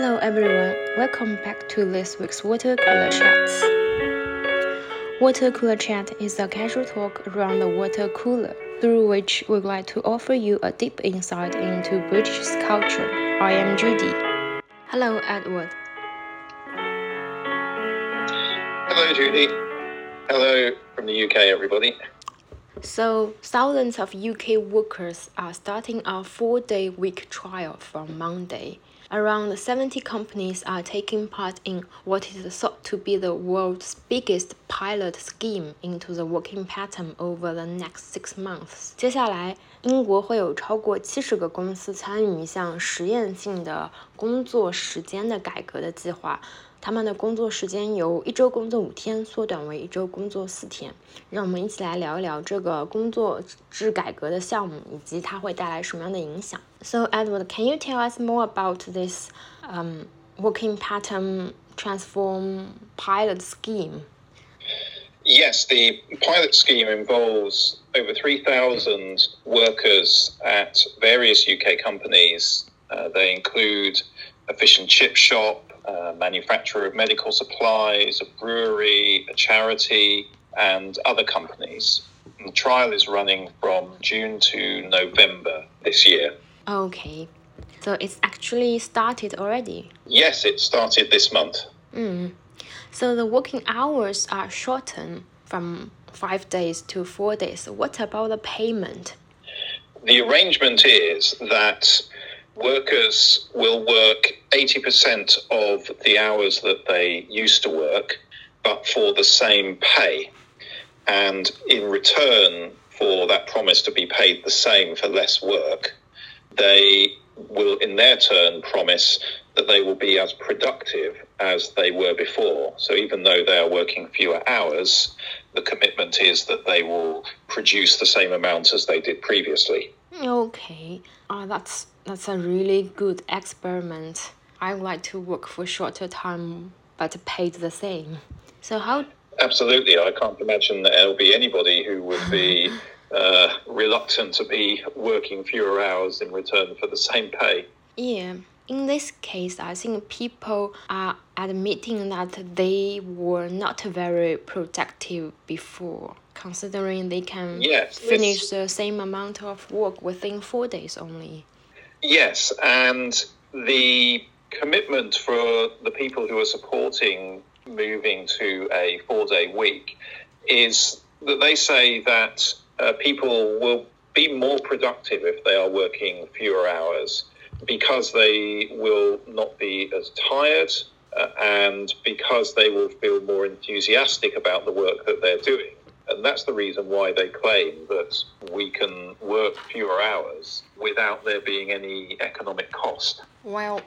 Hello everyone, welcome back to this week's Water Cooler Chats. Water Cooler Chat is a casual talk around the water cooler, through which we'd like to offer you a deep insight into British culture. I am Judy. Hello, Edward. Hello, Judy. Hello from the UK, everybody. So, thousands of UK workers are starting a four day week trial from Monday. Around 70 companies are taking part in what is thought to be the world's biggest pilot scheme into the working pattern over the next six months. 接下来，英国会有超过七十个公司参与一项实验性的工作时间的改革的计划。他们的工作时间由一周工作五天缩短为一周工作四天。让我们一起来聊一聊这个工作制改革的项目以及它会带来什么样的影响。So Edward, can you tell us more about this um, working pattern transform pilot scheme? Yes, the pilot scheme involves over 3,000 workers at various UK companies. Uh, they include a fish and chip shop, a manufacturer of medical supplies, a brewery, a charity, and other companies. And the trial is running from June to November this year. Okay, so it's actually started already. Yes, it started this month. Mm. So the working hours are shortened from five days to four days. What about the payment? The arrangement is that workers will work 80% of the hours that they used to work, but for the same pay. And in return for that promise to be paid the same for less work, they will in their turn promise that they will be as productive as they were before. So even though they are working fewer hours, the commitment is that they will produce the same amount as they did previously. Okay, uh, that's that's a really good experiment. I would like to work for shorter time but paid the same. So how? Absolutely, I can't imagine that there'll be anybody who would be uh, reluctant to be working fewer hours in return for the same pay. Yeah. In this case, I think people are admitting that they were not very productive before, considering they can yes, finish the same amount of work within four days only. Yes, and the commitment for the people who are supporting moving to a four day week is that they say that uh, people will be more productive if they are working fewer hours because they will not be as tired uh, and because they will feel more enthusiastic about the work that they're doing. And that's the reason why they claim that we can work fewer hours without there being any economic cost. Well,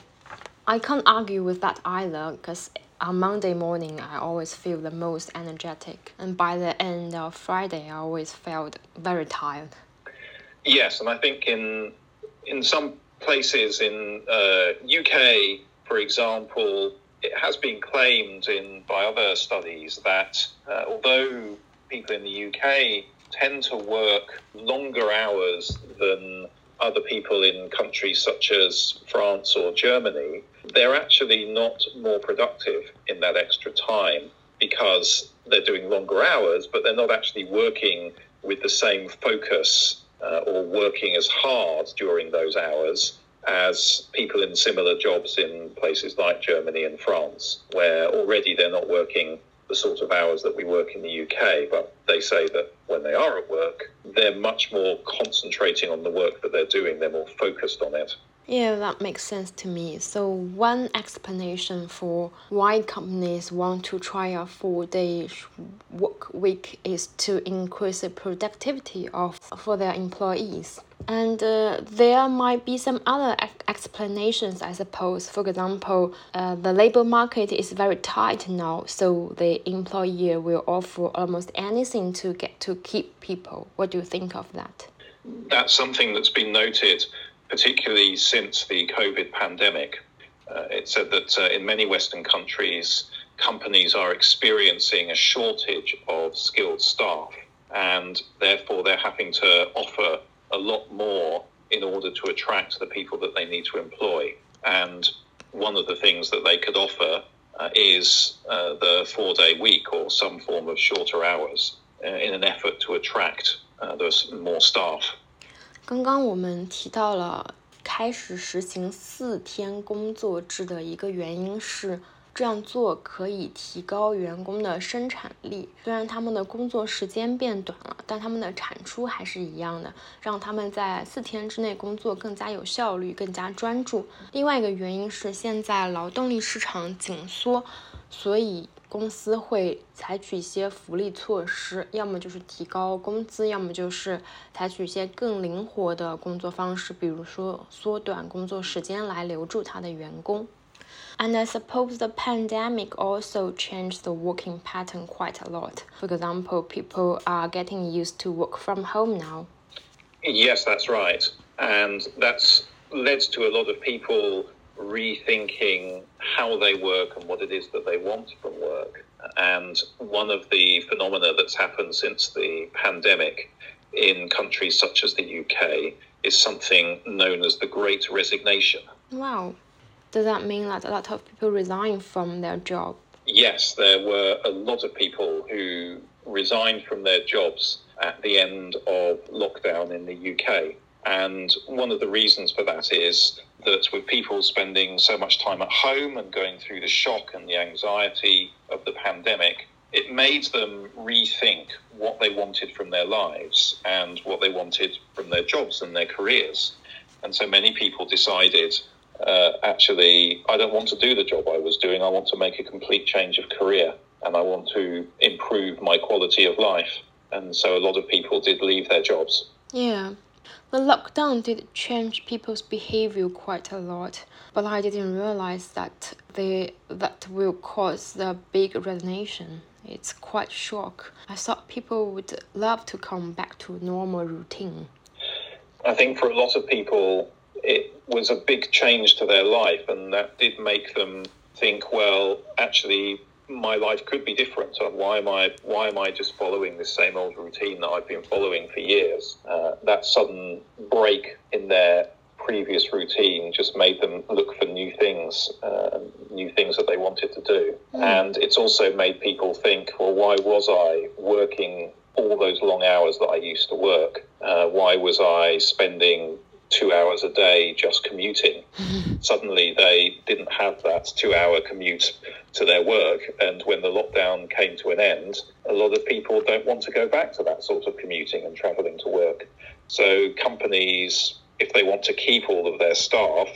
I can't argue with that either because on Monday morning I always feel the most energetic, and by the end of Friday I always felt very tired. Yes, and I think in in some places in uh, UK, for example, it has been claimed in by other studies that uh, although people in the UK tend to work longer hours than other people in countries such as France or Germany, they're actually not more productive in that extra time because they're doing longer hours, but they're not actually working with the same focus uh, or working as hard during those hours as people in similar jobs in places like Germany and France, where already they're not working the sort of hours that we work in the UK, but they say that when they are at work, they're much more concentrating on the work that they're doing, they're more focused on it. Yeah, that makes sense to me. So, one explanation for why companies want to try a four day work week is to increase the productivity of for their employees. And uh, there might be some other explanations, I suppose. For example, uh, the labor market is very tight now, so the employer will offer almost anything to get to keep people. What do you think of that? That's something that's been noted particularly since the COVID pandemic. Uh, it said that uh, in many Western countries, companies are experiencing a shortage of skilled staff, and therefore they're having to offer a lot more in order to attract the people that they need to employ. And one of the things that they could offer uh, is uh, the four day week or some form of shorter hours uh, in an effort to attract uh, more staff. 刚刚我们提到了开始实行四天工作制的一个原因是这样做可以提高员工的生产力，虽然他们的工作时间变短了，但他们的产出还是一样的，让他们在四天之内工作更加有效率、更加专注。另外一个原因是现在劳动力市场紧缩，所以公司会采取一些福利措施，要么就是提高工资，要么就是采取一些更灵活的工作方式，比如说缩短工作时间来留住他的员工。And I suppose the pandemic also changed the working pattern quite a lot. For example, people are getting used to work from home now. Yes, that's right. And that's led to a lot of people rethinking how they work and what it is that they want from work. And one of the phenomena that's happened since the pandemic in countries such as the UK is something known as the Great Resignation. Wow does that mean that a lot of people resign from their job? Yes, there were a lot of people who resigned from their jobs at the end of lockdown in the UK. And one of the reasons for that is that with people spending so much time at home and going through the shock and the anxiety of the pandemic, it made them rethink what they wanted from their lives and what they wanted from their jobs and their careers. And so many people decided uh, actually, I don't want to do the job I was doing. I want to make a complete change of career and I want to improve my quality of life. And so a lot of people did leave their jobs. Yeah. The lockdown did change people's behavior quite a lot, but I didn't realize that they that will cause the big resignation. It's quite shock. I thought people would love to come back to normal routine. I think for a lot of people, it was a big change to their life, and that did make them think, well, actually, my life could be different. Why am I why am I just following this same old routine that I've been following for years? Uh, that sudden break in their previous routine just made them look for new things, uh, new things that they wanted to do. Mm. And it's also made people think, well, why was I working all those long hours that I used to work? Uh, why was I spending two hours a day just commuting. Suddenly, they didn't have that two hour commute to their work. And when the lockdown came to an end, a lot of people don't want to go back to that sort of commuting and traveling to work. So, companies, if they want to keep all of their staff,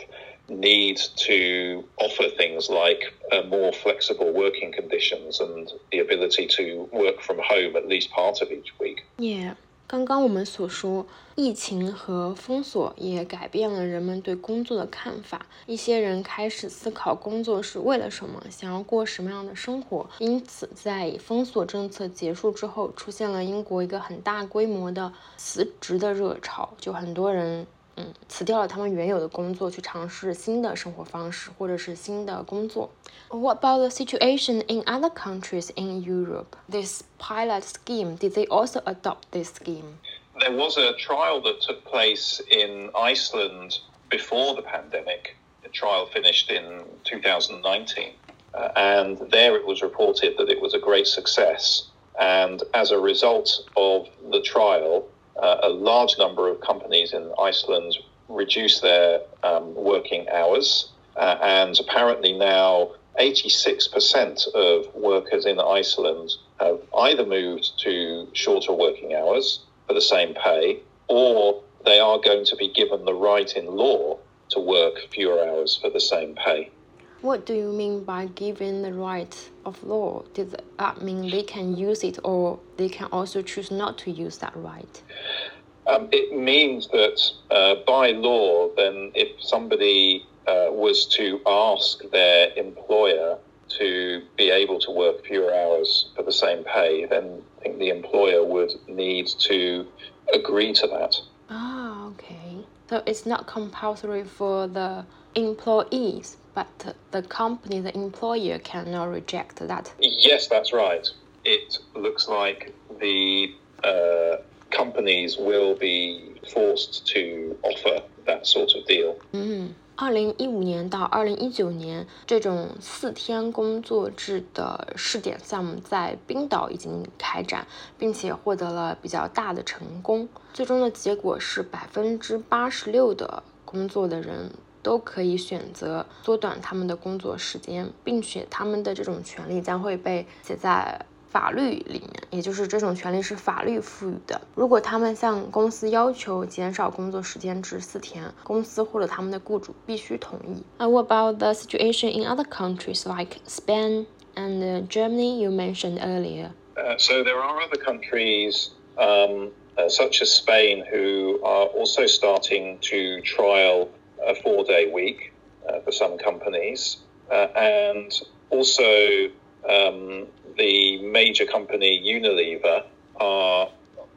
need to offer things like uh, more flexible working conditions and the ability to work from home at least part of each week. Yeah. 刚刚我们所说，疫情和封锁也改变了人们对工作的看法。一些人开始思考工作是为了什么，想要过什么样的生活。因此，在封锁政策结束之后，出现了英国一个很大规模的辞职的热潮，就很多人。嗯，辞掉了他们原有的工作，去尝试新的生活方式或者是新的工作。What about the situation in other countries in Europe? This pilot scheme, did they also adopt this scheme? There was a trial that took place in Iceland before the pandemic. The trial finished in 2019. Uh, and there it was reported that it was a great success. And as a result of the trial, uh, a large number of companies in Iceland reduce their um, working hours, uh, and apparently now 86% of workers in Iceland have either moved to shorter working hours for the same pay, or they are going to be given the right in law to work fewer hours for the same pay. What do you mean by giving the right of law? Does that mean they can use it or they can also choose not to use that right? Um, it means that uh, by law, then if somebody uh, was to ask their employer to be able to work fewer hours for the same pay, then I think the employer would need to agree to that. Ah, okay. So it's not compulsory for the employees, but the company, the employer cannot reject that. Yes, that's right. It looks like the uh, companies will be forced to offer that sort of deal. Mm. 二零一五年到二零一九年，这种四天工作制的试点项目在冰岛已经开展，并且获得了比较大的成功。最终的结果是百分之八十六的工作的人 都可以选择缩短他们的工作时间，并且他们的这种权利将会被写在。法律里面，也就是这种权利是法律赋予的。如果他们向公司要求减少工作时间至四天，公司或者他们的雇主必须同意。Uh, what about the situation in other countries like Spain and uh, Germany you mentioned earlier? Uh, so there are other countries um, uh, such as Spain who are also starting to trial a four-day week uh, for some companies, uh, and also um, the major company Unilever are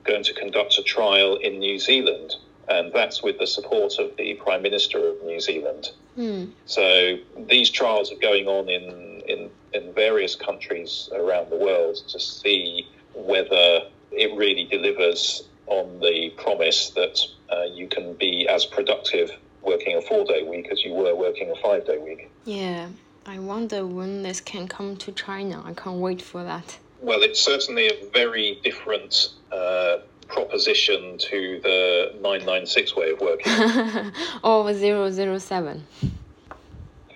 going to conduct a trial in New Zealand, and that's with the support of the Prime Minister of New Zealand. Mm. So these trials are going on in, in, in various countries around the world to see whether it really delivers on the promise that uh, you can be as productive working a four day week as you were working a five day week. Yeah. I wonder when this can come to China. I can't wait for that. Well, it's certainly a very different uh, proposition to the 996 way of working. or 007.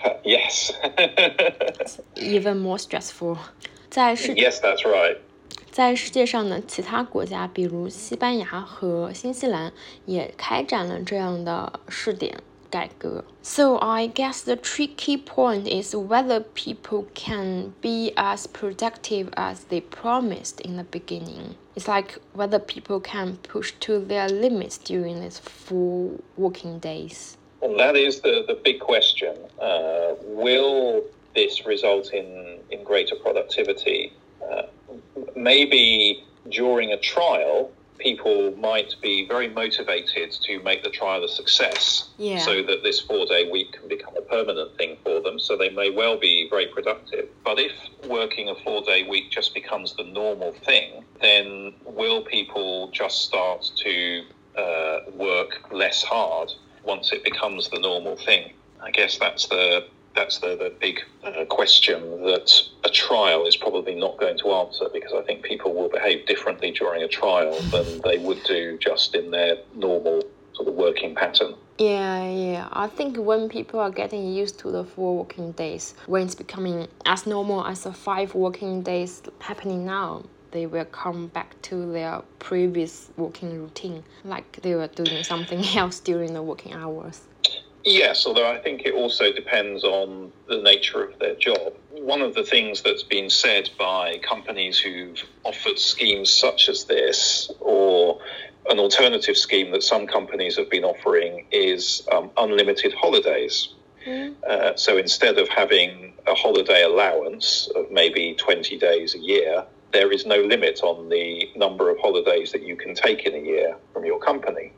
Uh, yes. even more stressful. 在世 yes, that's right. 在世界上的其他国家，比如西班牙和新西兰，也开展了这样的试点。改革. So I guess the tricky point is whether people can be as productive as they promised in the beginning. It's like whether people can push to their limits during these four working days. Well, that is the, the big question. Uh, will this result in, in greater productivity? Uh, maybe during a trial, people might be very motivated to make the trial a success yeah. so that this four day week can become a permanent thing for them. So they may well be very productive. But if working a four day week just becomes the normal thing, then will people just start to uh, work less hard once it becomes the normal thing? I guess that's the that's the, the big uh, question that a trial is probably not going to answer because I think people will behave differently during a trial than they would do just in their normal sort of working pattern. Yeah, yeah. I think when people are getting used to the four working days, when it's becoming as normal as the five working days happening now, they will come back to their previous working routine, like they were doing something else during the working hours. Yes, although I think it also depends on the nature of their job. One of the things that's been said by companies who've offered schemes such as this, or an alternative scheme that some companies have been offering, is um, unlimited holidays. Mm. Uh, so instead of having a holiday allowance of maybe 20 days a year, there is no limit on the number of holidays that you can take in a year from your company.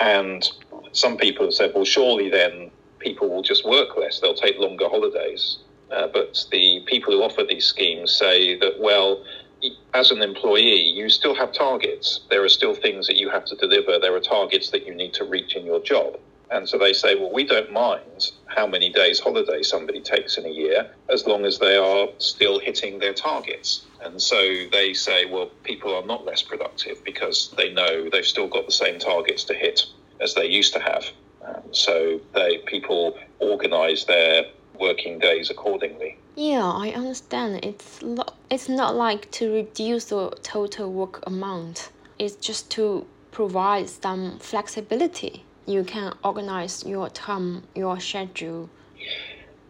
And some people have said, well, surely then people will just work less, they'll take longer holidays. Uh, but the people who offer these schemes say that, well, as an employee, you still have targets. There are still things that you have to deliver. There are targets that you need to reach in your job. And so they say, well, we don't mind how many days holiday somebody takes in a year as long as they are still hitting their targets. And so they say, well, people are not less productive because they know they've still got the same targets to hit as they used to have. Um, so they people organise their working days accordingly. Yeah, I understand. It's lo- it's not like to reduce the total work amount. It's just to provide some flexibility. You can organize your time, your schedule.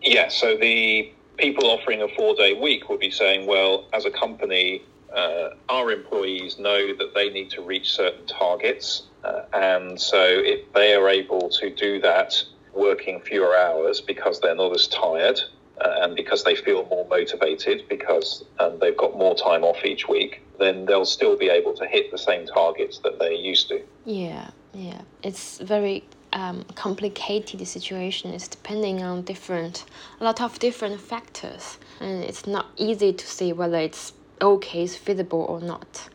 Yeah, so the people offering a four day week would be saying, well, as a company, uh, our employees know that they need to reach certain targets. Uh, and so if they are able to do that working fewer hours because they're not as tired uh, and because they feel more motivated because um, they've got more time off each week, then they'll still be able to hit the same targets that they used to. Yeah, yeah. It's very um, complicated situation. It's depending on different, a lot of different factors, and it's not easy to see whether it's okay, it's feasible or not.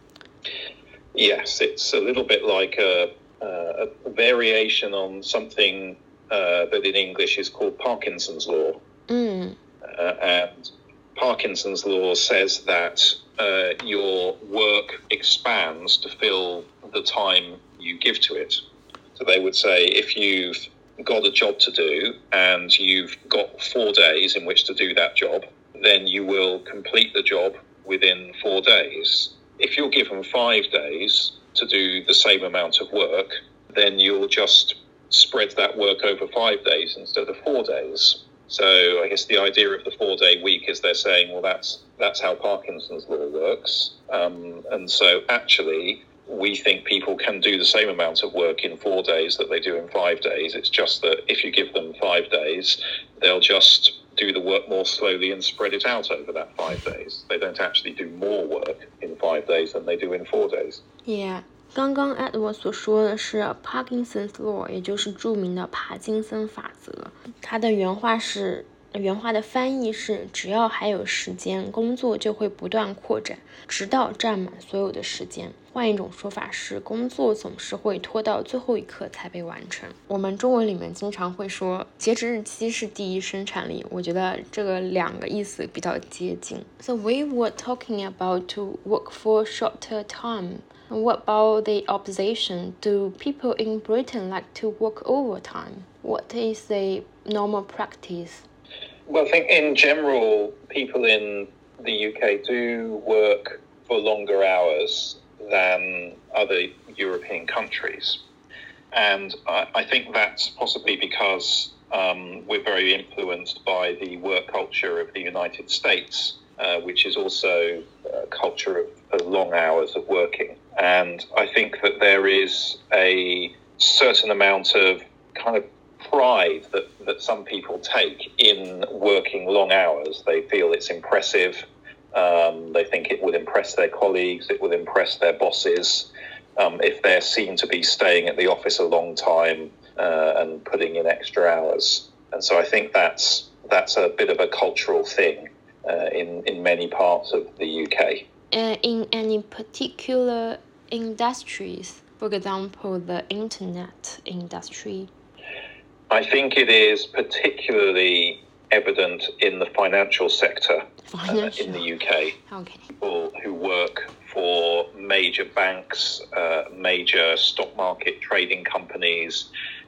Yes, it's a little bit like a, a variation on something uh, that in English is called Parkinson's law. Mm. Uh, and Parkinson's law says that uh, your work expands to fill the time you give to it. So they would say if you've got a job to do and you've got four days in which to do that job, then you will complete the job within four days. If you're given five days to do the same amount of work, then you'll just spread that work over five days instead of four days. So I guess the idea of the four day week is they're saying, well, that's that's how Parkinson's law works, um, and so actually we think people can do the same amount of work in four days that they do in five days. It's just that if you give them five days, they'll just do the work more slowly and spread it out over that five days. They don't actually do more work in five days than they do in four days. Yeah. 刚刚 Edward 所说的是 Parkinson's Law，也就是着名的帕金森法则。它的原话是， 原话的翻译是：只要还有时间，工作就会不断扩展，直到占满所有的时间。换一种说法是，工作总是会拖到最后一刻才被完成。我们中文里面经常会说，截止日期是第一生产力。我觉得这个两个意思比较接近。So we were talking about to work for shorter time. What about the opposition? Do people in Britain like to work overtime? What is the normal practice? Well, I think in general, people in the UK do work for longer hours than other European countries. And I, I think that's possibly because um, we're very influenced by the work culture of the United States, uh, which is also a culture of, of long hours of working. And I think that there is a certain amount of kind of pride that, that some people take in working long hours. They feel it's impressive. Um, they think it will impress their colleagues, it will impress their bosses um, if they're seen to be staying at the office a long time uh, and putting in extra hours. And so I think that's that's a bit of a cultural thing uh, in in many parts of the UK. Uh, in any particular industries, for example, the internet industry. I think it is particularly evident in the financial sector Financial. Uh, in the UK. Okay. People who work for major banks, uh, major stock market trading companies,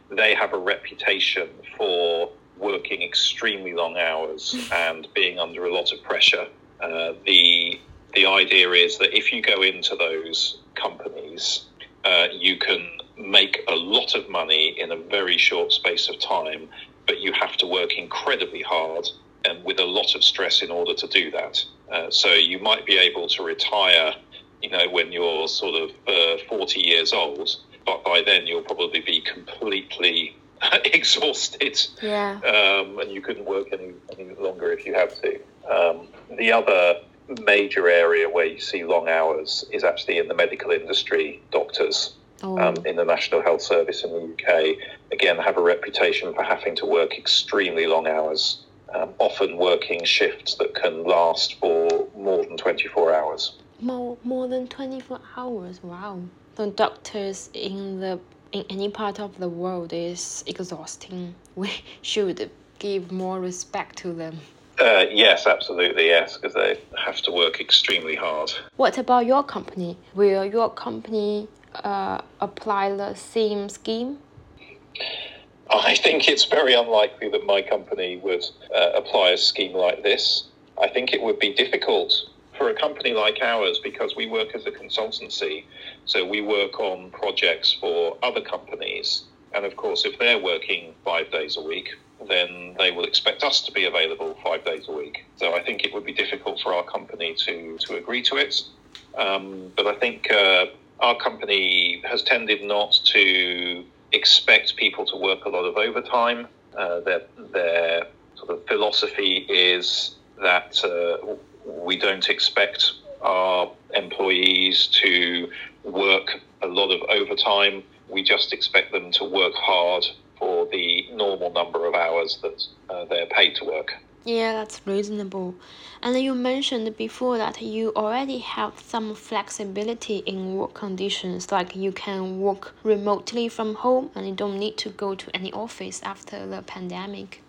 they have a reputation for working extremely long hours and being under a lot of pressure. Uh, the the idea is that if you go into those companies, uh, you can make a lot of money in a very short space of time, but you have to work incredibly hard and with a lot of stress in order to do that. Uh, so you might be able to retire, you know, when you're sort of uh, 40 years old, but by then you'll probably be completely exhausted. Yeah. Um, and you couldn't work any, any longer if you had to. Um, the other major area where you see long hours is actually in the medical industry. Doctors Oh. um, in the National Health Service in the UK, again, have a reputation for having to work extremely long hours, um, often working shifts that can last for more than 24 hours. more more than 24 hours wow the doctors in the in any part of the world is exhausting we should give more respect to them Uh, yes, absolutely, yes, because they have to work extremely hard. what about your company will your company uh, apply the same scheme I think it's very unlikely that my company would uh, apply a scheme like this. I think it would be difficult for a company like ours because we work as a consultancy. So we work on projects for other companies. And of course, if they're working five days a week, then they will expect us to be available five days a week. So I think it would be difficult for our company to, to agree to it. Um, but I think uh, our company has tended not to expect people to work a lot of overtime. Uh, their, their sort of philosophy is that uh, we don't expect our employees to work a lot of overtime. We just expect them to work hard for the normal number of hours that uh, they're paid to work. Yeah, that's reasonable. And you mentioned before that you already have some flexibility in work conditions, like you can work remotely from home and you don't need to go to any office after the pandemic.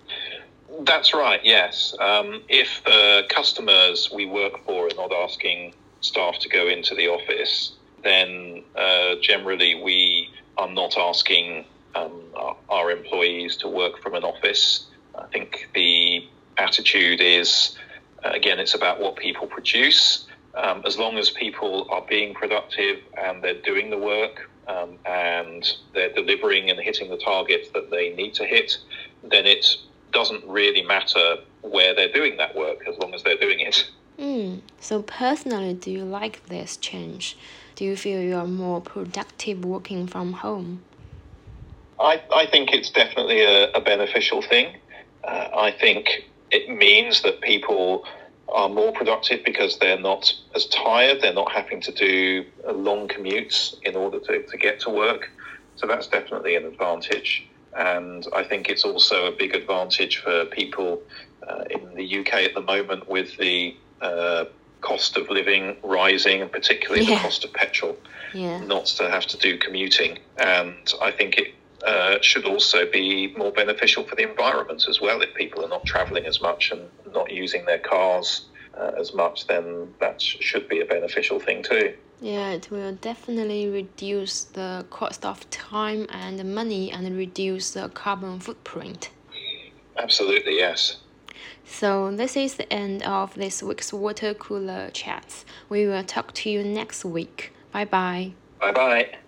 That's right, yes. Um, if the customers we work for are not asking staff to go into the office, then uh, generally we are not asking um, our, our employees to work from an office. I think the attitude is, uh, again, it's about what people produce. Um, as long as people are being productive and they're doing the work um, and they're delivering and hitting the targets that they need to hit, then it doesn't really matter where they're doing that work as long as they're doing it. Mm. So, personally, do you like this change? Do you feel you are more productive working from home? I, I think it's definitely a, a beneficial thing. Uh, I think it means that people are more productive because they're not as tired, they're not having to do long commutes in order to, to get to work. So that's definitely an advantage. And I think it's also a big advantage for people uh, in the UK at the moment with the uh, cost of living rising, and particularly yeah. the cost of petrol, yeah. not to have to do commuting. And I think it uh, should also be more beneficial for the environment as well. If people are not travelling as much and not using their cars uh, as much, then that should be a beneficial thing too. Yeah, it will definitely reduce the cost of time and money and reduce the carbon footprint. Absolutely, yes. So, this is the end of this week's water cooler chats. We will talk to you next week. Bye bye. Bye bye.